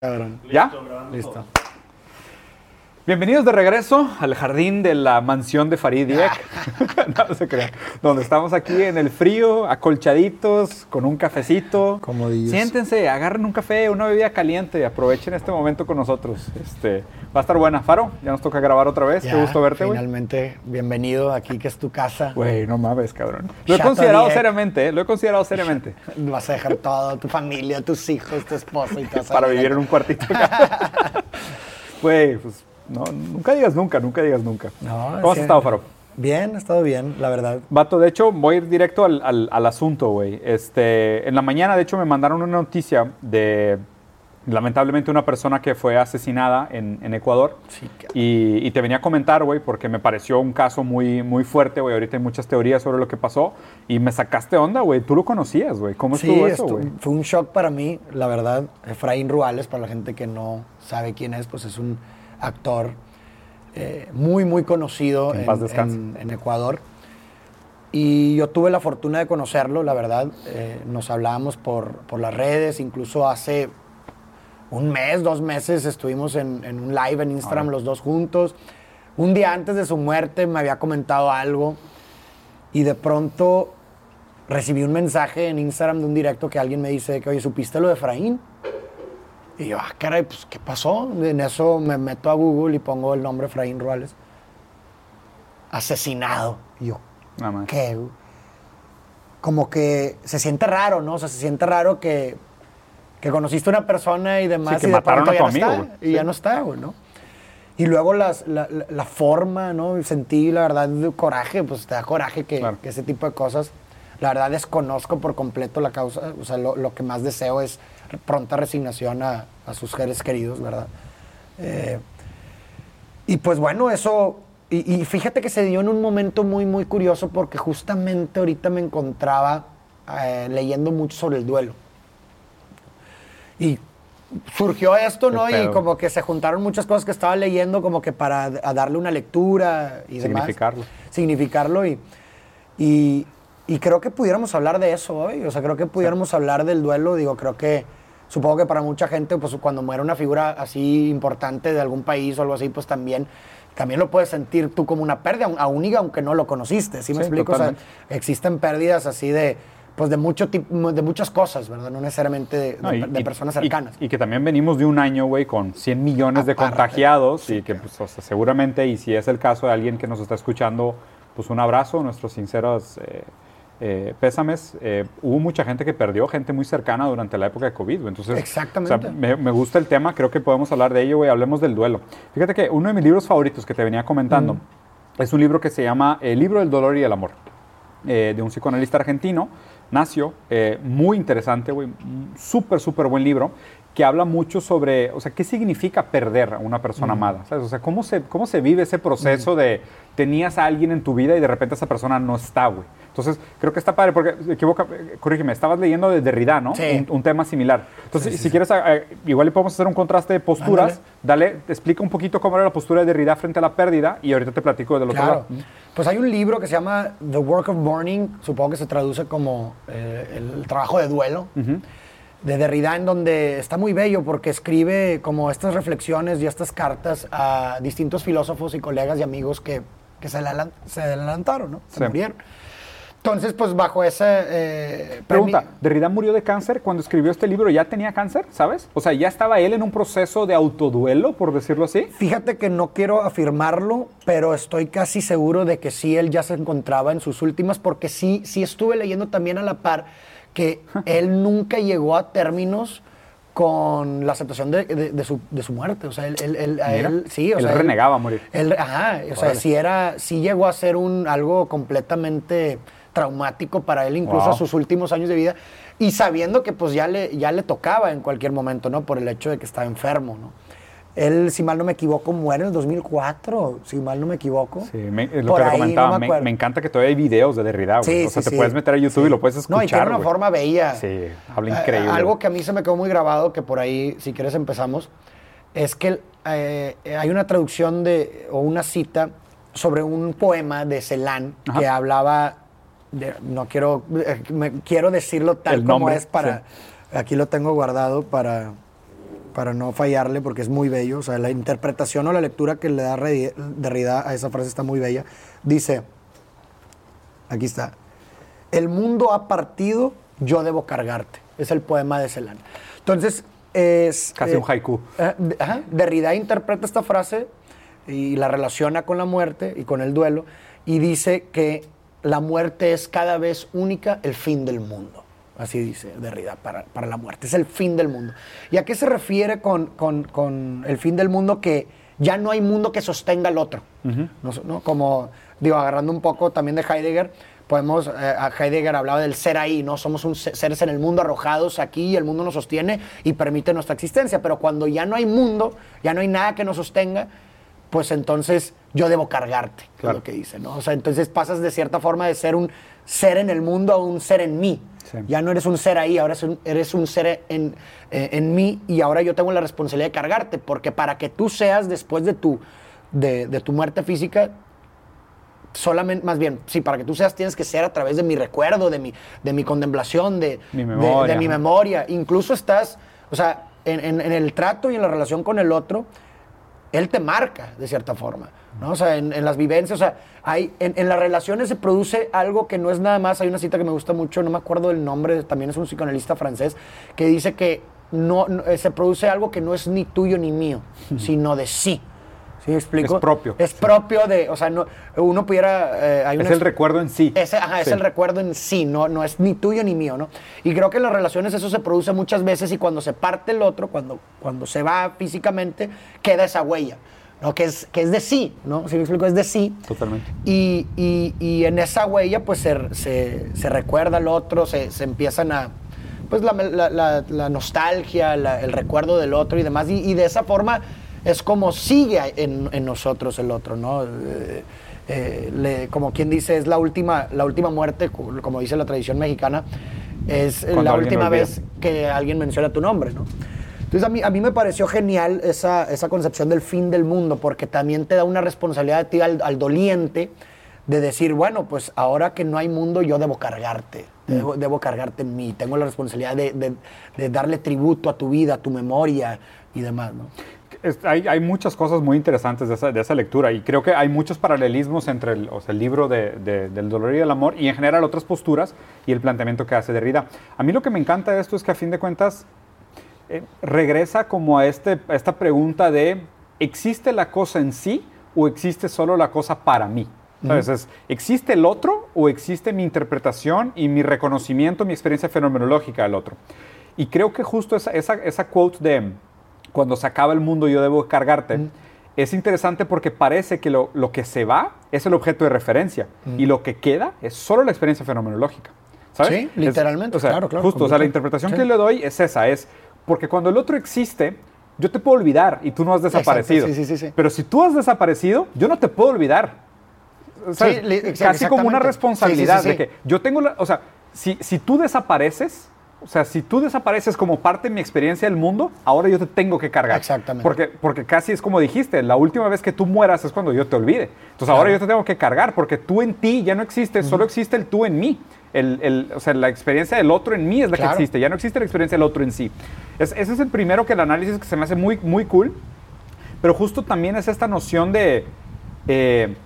Cabrón. ¿Ya? Listo. Bienvenidos de regreso al jardín de la mansión de Farid Dieck. no se crean. Donde estamos aquí en el frío, acolchaditos, con un cafecito. Comodillos. Siéntense, agarren un café, una bebida caliente, aprovechen este momento con nosotros. Este, va a estar buena. Faro, ya nos toca grabar otra vez. Qué gusto verte, güey. Finalmente, bienvenido aquí, que es tu casa. Güey, no mames, cabrón. Lo he Chato considerado seriamente, ¿eh? Lo he considerado seriamente. Vas a dejar todo, tu familia, tus hijos, tu esposa y todo. para vivir en un cuartito. Güey, pues no, nunca digas nunca, nunca digas nunca. No, ¿Cómo has estado, Faro? Bien, he estado bien, la verdad. Vato, de hecho, voy a ir directo al, al- al asunto, güey. Este, en la mañana, de hecho, me mandaron una noticia de, lamentablemente, una persona que fue asesinada en, en Ecuador. Sí, Y, y te venía a comentar, güey, porque me pareció un caso muy, muy fuerte, güey. Ahorita hay muchas teorías sobre lo que pasó. Y me sacaste onda, güey. Tú lo conocías, güey. ¿Cómo Sí, estuvo eso, güey? fue un shock para mí, la verdad. Efraín Ruales, para la gente que no sabe quién es, pues es un actor eh, muy, muy conocido En Ecuador. Y yo tuve la fortuna de conocerlo, la verdad. Eh, nos hablábamos por, por las redes, incluso hace un mes, dos meses estuvimos en, en un live en Instagram los dos juntos. Un día antes de su muerte me había comentado algo y de pronto recibí un mensaje en Instagram de un directo que alguien me dice que, oye, ¿supiste lo de Efraín? Y yo, ah, caray, pues, ¿qué pasó? En eso me meto a Google y pongo el nombre Efraín Ruales. Asesinado. Y yo, Nada más. ¿qué? Como que se siente raro, ¿no? O sea, se siente raro que, que conociste a una persona y demás Sí, que y de mataron pronto a ya tu no está. güey. Y ya no está, güey, ¿no? Y luego las- la, forma, ¿no? Sentí, la verdad, coraje, pues te da coraje que, Claro. que ese tipo de cosas. La verdad, desconozco por completo la causa. O sea, lo, lo que más deseo es pronta resignación a, a sus seres queridos, ¿verdad? Eh, y pues bueno, eso. Y, y fíjate que se dio en un momento muy, muy curioso porque justamente ahorita me encontraba eh, leyendo mucho sobre el duelo. Y surgió esto, ¿no? Y como que se juntaron muchas cosas que estaba leyendo, como que para a darle una lectura y demás. Significarlo. Significarlo. Y, y, y creo que pudiéramos hablar de eso hoy. O sea, creo que pudiéramos hablar del duelo. Digo, creo que. Supongo que para mucha gente, pues cuando muere una figura así importante de algún país o algo así, pues también, también lo puedes sentir tú como una pérdida, aún y aunque no lo conociste. ¿Sí me Sí, explico? O sea, existen pérdidas así de, pues de, mucho tipo, de muchas cosas, ¿verdad? No necesariamente de, No, de- y- de y- personas cercanas. Y, que también venimos de un año, güey, con 100 millones de contagiados y que, pues, o sea, seguramente, y si es el caso de alguien que nos está escuchando, pues un abrazo, nuestros sinceros eh, eh, pésames. Eh, hubo mucha gente que perdió, gente muy cercana durante la época de COVID, güey. Entonces, Exactamente. o sea, me, me gusta el tema, creo que podemos hablar de ello, güey. Hablemos del duelo. Fíjate que uno de mis libros favoritos que te venía comentando es un libro que se llama El libro del dolor y el amor eh, de un psicoanalista argentino, Nacio, eh, muy interesante, güey, súper, súper buen libro, que habla mucho sobre, o sea, qué significa perder a una persona amada, ¿sabes? O sea, cómo se, cómo se vive ese proceso de tenías a alguien en tu vida y de repente esa persona no está, güey. Entonces, creo que está padre, porque, equivoca, eh, corrígeme, estabas leyendo de Derrida, ¿no? Sí. Un, un tema similar. Entonces, Sí, sí, si quieres, eh, igual le podemos hacer un contraste de posturas, dale, explica un poquito cómo era la postura de Derrida frente a la pérdida y ahorita te platico del otro Claro. lado. Pues hay un libro que se llama The Work of Mourning, supongo que se traduce como eh, el trabajo de duelo, de Derrida, en donde está muy bello porque escribe como estas reflexiones y estas cartas a distintos filósofos y colegas y amigos que, que se adelantaron, ¿no? Se Sí. murieron. Entonces, pues bajo ese... eh, Pregunta, ¿Derrida murió de cáncer cuando escribió este libro? ¿Ya tenía cáncer, sabes? O sea, ¿ya estaba él en un proceso de autoduelo, por decirlo así? Fíjate que no quiero afirmarlo, pero estoy casi seguro de que sí él ya se encontraba en sus últimas, porque sí, sí estuve leyendo también a la par que él nunca llegó a términos con la aceptación de, de- de su, de su muerte. O sea, él, él- él- a él- sí, o él sea, renegaba a morir. él- ajá, o sea, sí era, sí llegó a ser un algo completamente traumático para él, incluso Wow. a sus últimos años de vida, y sabiendo que pues ya le, ya le tocaba en cualquier momento, ¿no? Por el hecho de que estaba enfermo, ¿no? Él, si mal no me equivoco, muere en el 2004, si mal no me equivoco. Sí, me- es lo Por que te ahí, comentaba. no me me, me encanta que todavía hay videos de Derrida. Sí, o sea, sí, te sí. puedes meter a YouTube y lo puedes escuchar, No, y tiene una güey. forma bella. Sí, habla Eh, increíble. algo que a mí se me quedó muy grabado, que por ahí, si quieres empezamos, es que eh, hay una traducción de, o una cita sobre un poema de Celan que hablaba, de- no quiero, eh, me- quiero decirlo tal como es para, aquí lo tengo guardado para, para no fallarle, porque es muy bello. O sea, la interpretación o la lectura que le da Derrida a esa frase está muy bella. Dice, aquí está, el mundo ha partido, yo debo cargarte. Es el poema de Celan. Entonces, es... Casi eh, un haiku. eh, ajá, Derrida interpreta esta frase y la relaciona con la muerte y con el duelo y dice que la muerte es cada vez única el fin del mundo. Así dice Derrida para, para la muerte. Es el fin del mundo. ¿Y a qué se refiere con, con- con el fin del mundo? Que ya no hay mundo que sostenga al otro. ¿no? ¿no? Como, digo, agarrando un poco también de Heidegger, podemos, eh, a Heidegger hablaba del ser ahí, ¿no? Somos un se- seres en el mundo arrojados aquí y el mundo nos sostiene y permite nuestra existencia. Pero cuando ya no hay mundo, ya no hay nada que nos sostenga, pues entonces yo debo cargarte, que Claro. es lo que dice, ¿no? O sea, entonces pasas de cierta forma de ser un ser en el mundo a un ser en mí. Sí. Ya no eres un ser ahí, ahora eres un, eres un ser en, eh, en mí y ahora yo tengo la responsabilidad de cargarte, porque para que tú seas después de tu, de, de tu muerte física, solamente, más bien, sí, para que tú seas tienes que ser a través de mi recuerdo, de mi, de mi contemplación, de Mi memoria, de mi memoria. Incluso estás, o sea, en, en- en el trato y en la relación con el otro, él te marca de cierta forma, ¿no? O sea, en, en las vivencias, o sea, hay, en, en las relaciones se produce algo que no es nada más, hay una cita que me gusta mucho, no me acuerdo del nombre, también es un psicoanalista francés, que dice que no, no- eh, se produce algo que no es ni tuyo ni mío, sino de sí. ¿Sí me explico? Es propio. Es propio de, o sea, no, uno pudiera... eh, hay Es el recuerdo en sí. ese, ajá, es Sí. el recuerdo en sí, no, no es ni tuyo ni mío, ¿no? Y creo que en las relaciones eso se produce muchas veces y cuando se parte el otro, cuando, cuando se va físicamente, queda esa huella, ¿no? Que es, que es de sí, ¿no? Si me explico, es de sí. Totalmente. Y, y- y en esa huella, pues se, se- se recuerda al otro, se, se empiezan a. Pues la, la- la- la nostalgia, el recuerdo del otro y demás. Y, y de esa forma es como sigue en, en nosotros el otro, ¿no? Eh, eh, le- como quien dice, es la última, la última muerte, co- como dice la tradición mexicana, es Cuando la última vez que alguien menciona tu nombre, ¿no? Entonces a mí, a mí me pareció genial esa, esa concepción del fin del mundo, porque también te da una responsabilidad a ti al, al doliente de decir, bueno, pues ahora que no hay mundo, yo debo cargarte, debo, debo cargarte en mí, tengo la responsabilidad de, de- de darle tributo a tu vida, a tu memoria y demás, ¿no? Es- hay, hay muchas cosas muy interesantes de esa, de esa lectura y creo que hay muchos paralelismos entre el, o sea, el libro de- de- del dolor y el amor y en general otras posturas y el planteamiento que hace Derrida. A mí lo que me encanta de esto es que a fin de cuentas eh, regresa como a, este, a esta pregunta de ¿existe la cosa en sí o existe solo la cosa para mí? ¿Sabes? Es, ¿Existe el otro o existe mi interpretación y mi reconocimiento, mi experiencia fenomenológica del otro? Y creo que justo esa, esa, esa quote de cuando se acaba el mundo yo debo cargarte, es interesante porque parece que lo, lo que se va es el objeto de referencia y lo que queda es solo la experiencia fenomenológica. ¿Sabes? Sí, Es- literalmente, o sea, claro, claro, Justo, o sea, la interpretación Sí. que le doy es esa, es porque cuando el otro existe, yo te puedo olvidar y tú no has desaparecido. sí, sí, sí, sí. Pero si tú has desaparecido, yo no te puedo olvidar. ¿Sabes? li- ex- Casi como una responsabilidad Sí, sí, sí, de que yo tengo la, o sea, si, si tú desapareces, o sea, si tú desapareces como parte de mi experiencia del mundo, ahora yo te tengo que cargar. Exactamente. Porque, porque casi es como dijiste, la última vez que tú mueras es cuando yo te olvide. Entonces ahora yo te tengo que cargar porque tú en ti ya no existe, solo existe el tú en mí. El, el- o sea, la experiencia del otro en mí es la Claro. que existe, ya no existe la experiencia del otro en sí. Es- ese es el primero que el análisis que se me hace muy, muy cool, pero justo también es esta noción de eh,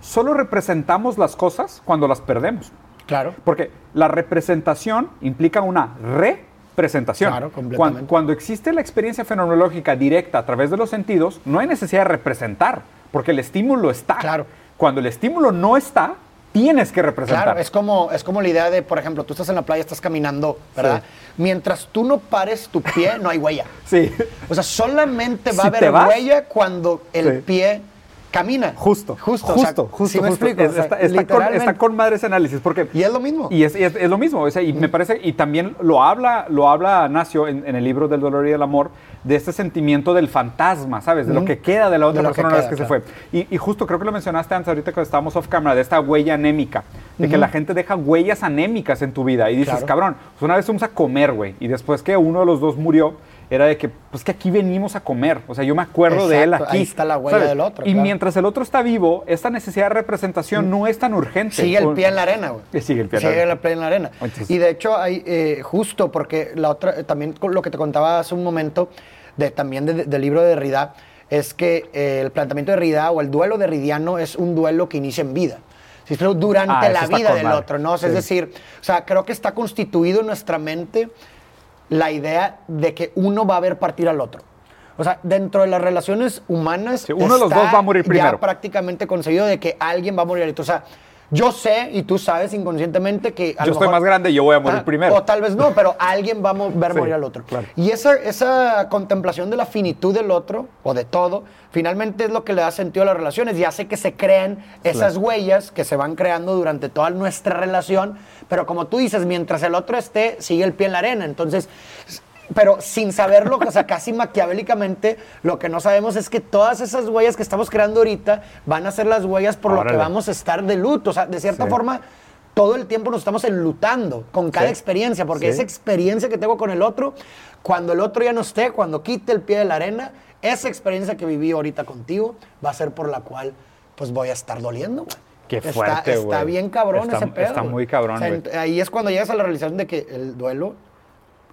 solo representamos las cosas cuando las perdemos. Claro. Porque la representación implica una representación. Claro, completamente. Cuando, cuando existe la experiencia fenomenológica directa a través de los sentidos, no hay necesidad de representar, porque el estímulo está. Claro. Cuando el estímulo no está, tienes que representar. Claro, es como, es como la idea de, por ejemplo, tú estás en la playa, estás caminando, ¿verdad? Mientras tú no pares tu pie, no hay huella. Sí. O sea, solamente va Si a haber huella cuando el Sí. pie camina. Justo, Justo, justo, o sea, justo, ¿sí me justo. explico? Es- O sea, está, está con, está con madre ese análisis, porque... Y es lo mismo. Y es, es- es lo mismo, o sea, y me parece, y también lo habla, lo habla Nacio en, en el libro del dolor y del amor, de este sentimiento del fantasma, ¿sabes? De lo que queda de la otra De que persona una vez que se fue. Y, y justo creo que lo mencionaste antes, ahorita cuando estábamos off camera, de esta huella anémica, de que la gente deja huellas anémicas en tu vida. Y dices, Claro. cabrón, pues una vez fuimos a comer, güey, y después que uno de los dos murió, era de que, pues que aquí venimos a comer. O sea, yo me acuerdo de él Exacto, aquí. ahí está la huella ¿sabes? del otro, Y claro. mientras el otro está vivo, esta necesidad de representación no es tan urgente. Sigue el pie en la arena, güey. Eh, sigue el pie en la Sigue el pie en la arena. Entonces- y de hecho, hay, eh, justo porque la otra, eh, también lo que te contaba hace un momento, de, también de- del libro de Derrida, es que eh, el planteamiento de Derrida o el duelo derridiano es un duelo que inicia en vida. Durante Ah, la vida del madre. otro, ¿no? O sea, Sí. Es decir, o sea, creo que está constituido en nuestra mente la idea de que uno va a ver partir al otro. O sea, dentro de las relaciones humanas. Sí, uno de los está dos va a morir primero. Ya prácticamente concebido de que alguien va a morir. O sea, yo sé y tú sabes inconscientemente que. a Yo lo estoy mejor- más grande y yo voy a morir Ah, primero. O tal vez no, pero alguien va a ver Sí, morir al otro. claro. Y esa, esa contemplación de la finitud del otro o de todo, finalmente es lo que le da sentido a las relaciones y hace que se creen esas huellas que se van creando durante toda nuestra relación. Pero como tú dices, mientras el otro esté, sigue el pie en la arena. Entonces, pero sin saberlo, o sea, casi maquiavélicamente, lo que no sabemos es que todas esas huellas que estamos creando ahorita van a ser las huellas por lo que Órale. vamos a estar de luto. O sea, de cierta Sí. forma, todo el tiempo nos estamos enlutando con cada Sí. experiencia, porque Sí. esa experiencia que tengo con el otro, cuando el otro ya no esté, cuando quite el pie de la arena, esa experiencia que viví ahorita contigo va a ser por la cual pues voy a estar doliendo, güey. Qué Está- fuerte, Está, güey. bien cabrón Está- ese pedo. está muy cabrón, O sea, güey. ahí es cuando llegas a la realización de que el duelo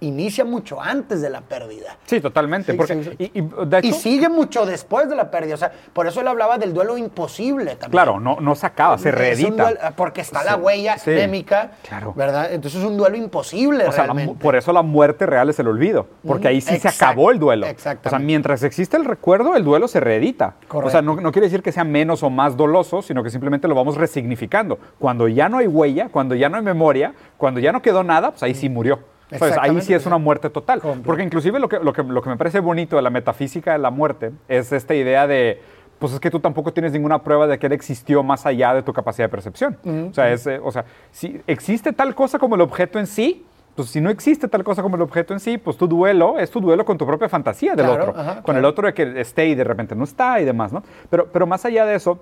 inicia mucho antes de la pérdida. Sí, totalmente. Sí, porque, sí, sí. Y, y, de hecho, Y sigue mucho después de la pérdida. O sea, por eso él hablaba del duelo imposible también. claro, no, no se acaba, se reedita. duelo- porque está la huella sí, anémica, claro. ¿verdad? Entonces es un duelo imposible O sea, por eso la muerte real es el olvido, porque ahí sí se acabó el duelo. O sea, exactamente. mientras existe el recuerdo, el duelo se reedita. O Correcto. sea, no, no quiere decir que sea menos o más doloso, sino que simplemente lo vamos resignificando. Cuando ya no hay huella, cuando ya no hay memoria, cuando ya no quedó nada, pues ahí sí murió. ¿Sabes? Ahí sí es una muerte total. Porque inclusive lo que, lo, que, lo que me parece bonito de la metafísica de la muerte es esta idea de, pues es que tú tampoco tienes ninguna prueba de que él existió más allá de tu capacidad de percepción. O sea, es, eh, o sea, si existe tal cosa como el objeto en sí, pues si no existe tal cosa como el objeto en sí, pues tu duelo es tu duelo con tu propia fantasía del Claro, otro. ajá, con claro. el otro de que esté y de repente no está y demás, ¿no? Pero, pero más allá de eso,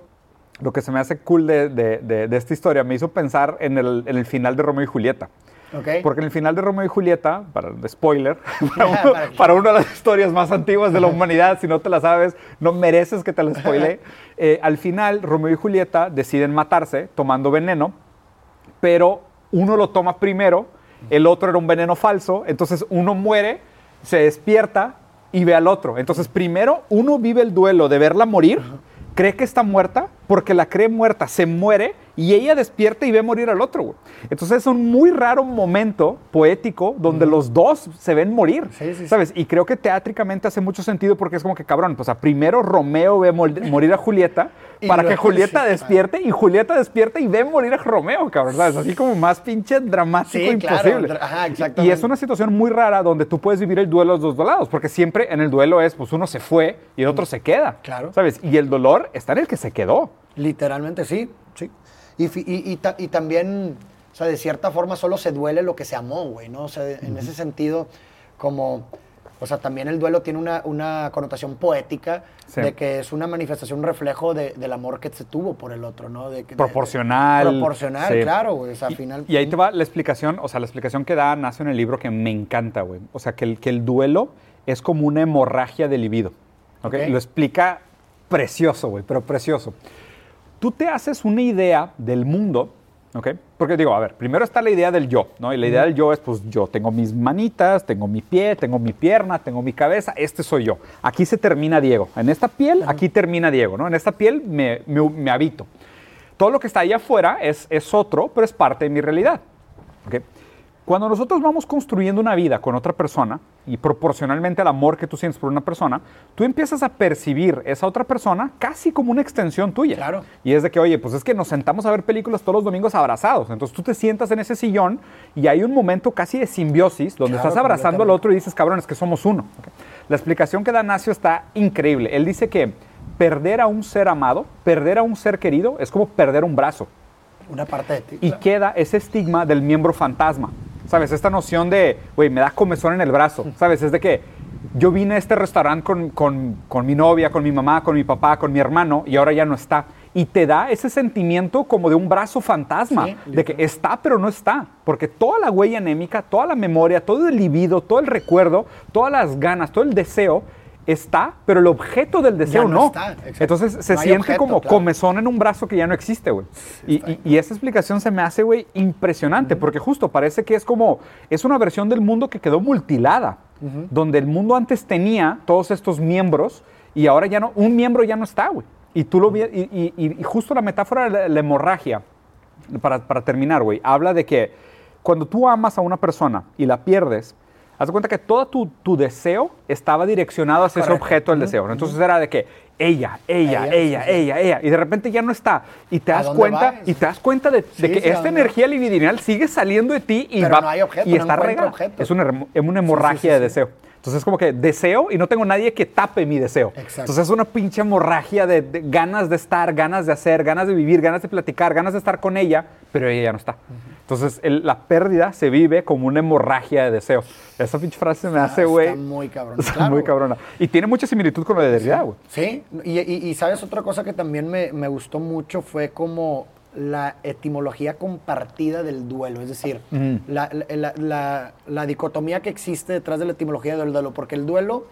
lo que se me hace cool de, de- de- de esta historia me hizo pensar en el, en el final de Romeo y Julieta. ¿Ok? Porque en el final de Romeo y Julieta, para spoiler, para, uno- para una de las historias más antiguas de la humanidad, si no te la sabes, no mereces que te la spoile. Eh, al final, Romeo y Julieta deciden matarse tomando veneno, pero uno lo toma primero, el otro era un veneno falso, entonces uno muere, se despierta y ve al otro. Entonces primero uno vive el duelo de verla morir, cree que está muerta, porque la cree muerta, se muere y ella despierta y ve morir al otro. güey. Entonces es un muy raro momento poético donde los dos se ven morir, Sí, sí, sí. ¿sabes? Y creo que teátricamente hace mucho sentido porque es como que cabrón, pues a primero Romeo ve morir a Julieta para que Julieta despierte y Julieta despierta y ve morir a Romeo, cabrón, ¿sabes? Así como más pinche dramático claro, imposible. ajá, Y- exactamente. Y es una situación muy rara donde tú puedes vivir el duelo de los dos lados, porque siempre en el duelo es, pues uno se fue y el otro se queda. Claro. ¿Sabes? Y el dolor está en el que se quedó. Literalmente sí. Y, y- y ta- y también, o sea, de cierta forma solo se duele lo que se amó, güey, ¿no? O sea, en ese sentido, como, o sea, también el duelo tiene una, una connotación poética Sí. de que es una manifestación, un reflejo de- del amor que se tuvo por el otro, ¿no? De, de- Proporcional. proporcional, Sí. claro, güey. O sea, al Y- final. Y, ahí te va la explicación, o sea, la explicación que da nace en el libro que me encanta, güey. O sea, que el, que el duelo es como una hemorragia de libido. ¿ok? Ok. Lo explica precioso, güey, pero precioso. Tú te haces una idea del mundo, ¿ok? Porque digo, a ver, primero está la idea del yo, ¿no? Y la idea del yo es, pues, yo tengo mis manitas, tengo mi pie, tengo mi pierna, tengo mi cabeza, este soy yo. Aquí se termina Diego. En esta piel, aquí termina Diego, ¿no? En esta piel me, me- me habito. Todo lo que está ahí afuera es, es otro, pero es parte de mi realidad. ¿ok? Cuando nosotros vamos construyendo una vida con otra persona y proporcionalmente al amor que tú sientes por una persona, tú empiezas a percibir esa otra persona casi como una extensión tuya. Claro. Y es de que, oye, pues es que nos sentamos a ver películas todos los domingos abrazados. Entonces tú te sientas en ese sillón y hay un momento casi de simbiosis donde Claro, estás abrazando al otro y dices, cabrón, es que somos uno. ¿ok? La explicación que da Nacio está increíble. Él dice que perder a un ser amado, perder a un ser querido, es como perder un brazo Una parte de ti. y claro. queda ese estigma del miembro fantasma. ¿Sabes? Esta noción de, güey, me da comezón en el brazo. ¿Sabes? Es de que yo vine a este restaurante con, con- con mi novia, con mi mamá, con mi papá, con mi hermano y ahora ya no está. Y te da ese sentimiento como de un brazo fantasma, Sí, de que está pero no está. Porque toda la huella anémica, toda la memoria, todo el libido, todo el recuerdo, todas las ganas, todo el deseo está, pero el objeto del deseo no no. está. Entonces se No siente objeto, como claro. comezón en un brazo que ya no existe, güey. Y, y- y esa explicación se me hace, güey, impresionante, porque justo parece que es como, es una versión del mundo que quedó multilada. donde el mundo antes tenía todos estos miembros y ahora ya no, un miembro ya no está, güey. Y tú lo vi, y- y justo la metáfora de la, la hemorragia, para, para terminar, güey, habla de que cuando tú amas a una persona y la pierdes, haz de cuenta que todo tu, tu deseo estaba direccionado hacia ese Correcto. objeto del deseo. ¿no? Entonces era de que ella, ella, Ella, ella, sí, sí. ella, ella, y de repente ya no está. Y te ¿A das cuenta, y te das cuenta de, que sí, ¿a esta energía libidinal sigue saliendo de ti y Pero va no hay objeto, y no está regada. objeto. Es una, hemorragia de deseo. Entonces es como que deseo y no tengo nadie que tape mi deseo. Exacto. Entonces es una pinche hemorragia de, de ganas de estar, ganas de hacer, ganas de vivir, ganas de platicar, ganas de estar con ella, pero ella ya no está. Entonces el- la pérdida se vive como una hemorragia de deseo. Esa pinche frase me hace, Está güey. muy cabrón. Está claro, muy cabrona. Y tiene mucha similitud con lo de Derrida, güey. Sí, y, y- y sabes otra cosa que también me, me gustó mucho fue como la etimología compartida del duelo, es decir, la- la- la dicotomía que existe detrás de la etimología del duelo, porque el duelo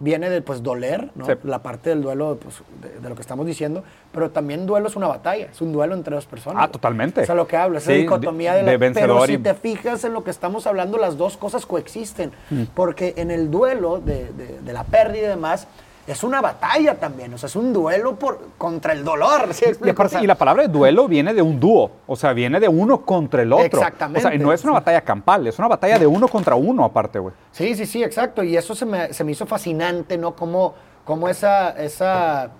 viene de pues doler, ¿no? Sí. la parte del duelo pues, de, de lo que estamos diciendo, pero también duelo es una batalla, es un duelo entre dos personas. Ah, güey. totalmente. O sea, lo que hablo, esa Sí, dicotomía de- de, la vencedor Pero si y- te fijas en lo que estamos hablando, las dos cosas coexisten. Mm. Porque en el duelo de, de- de la pérdida y demás, es una batalla también. O sea, es un duelo por, contra el dolor. ¿sí me Y, explico? aparte- O sea, y la palabra duelo viene de un dúo, o sea, viene de uno contra el otro. Exactamente, O sea, no es una sí. batalla campal, es una batalla de uno contra uno aparte, güey. Sí, sí, sí, exacto. Y eso se me, se me hizo fascinante, ¿no? Como, como esa, esa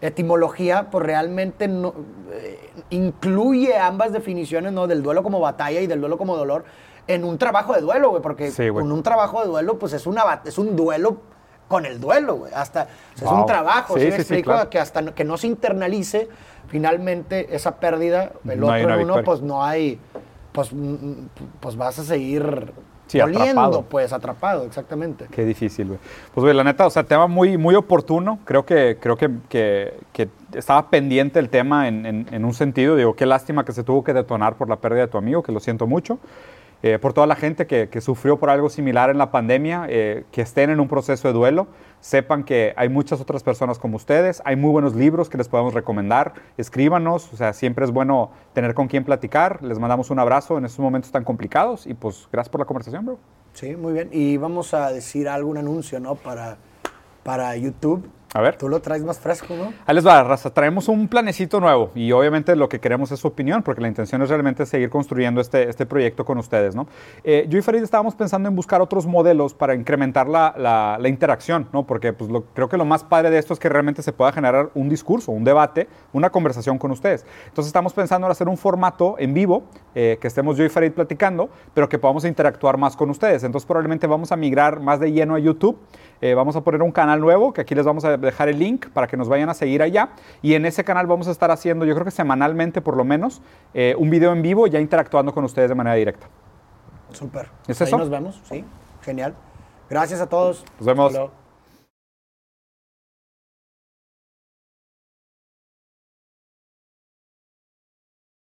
etimología, pues realmente no, eh, incluye ambas definiciones, ¿no? Del duelo como batalla y del duelo como dolor en un trabajo de duelo, güey. Porque Sí, con un trabajo de duelo, pues es, una, es un duelo con el duelo, güey. Hasta, o sea, es Wow. un trabajo, Sí, ¿sí, me sí, explico? claro. Que hasta que no se internalice finalmente esa pérdida, el No otro uno, victoria. pues no hay, pues, mm, mm, pues vas a seguir Sí, doliendo, atrapado. pues atrapado, exactamente. Qué difícil, güey. Pues, güey, la neta, o sea, tema muy, muy oportuno. Creo que, creo que, que- que estaba pendiente el tema en, en- en un sentido. Digo, qué lástima que se tuvo que detonar por la pérdida de tu amigo, que lo siento mucho. Eh, por toda la gente que, sufrió por algo similar en la pandemia, eh, que estén en un proceso de duelo, sepan que hay muchas otras personas como ustedes, hay muy buenos libros que les podemos recomendar, escríbanos, o sea, siempre es bueno tener con quién platicar, les mandamos un abrazo en estos momentos tan complicados y pues gracias por la conversación, bro. Sí, muy bien. Y vamos a decir algún anuncio, ¿no? Para, para YouTube. A ver. Tú lo traes más fresco, ¿no? Ahí les va, raza. Traemos un planecito nuevo y obviamente lo que queremos es su opinión, porque la intención es realmente seguir construyendo este, este proyecto con ustedes, ¿no? Eh, yo y Farid estábamos pensando en buscar otros modelos para incrementar la, la- la interacción, ¿no? Porque pues, lo- creo que lo más padre de esto es que realmente se pueda generar un discurso, un debate, una conversación con ustedes. Entonces estamos pensando en hacer un formato en vivo, eh, que estemos yo y Farid platicando, pero que podamos interactuar más con ustedes. Entonces probablemente vamos a migrar más de lleno a YouTube. Eh, vamos a poner un canal nuevo, que aquí les vamos a dejar el link para que nos vayan a seguir allá. Y en ese canal vamos a estar haciendo, yo creo que semanalmente por lo menos, eh, un video en vivo ya interactuando con ustedes de manera directa. Súper. ¿Es Ahí eso? nos vemos, sí. Genial. Gracias a todos. Nos vemos.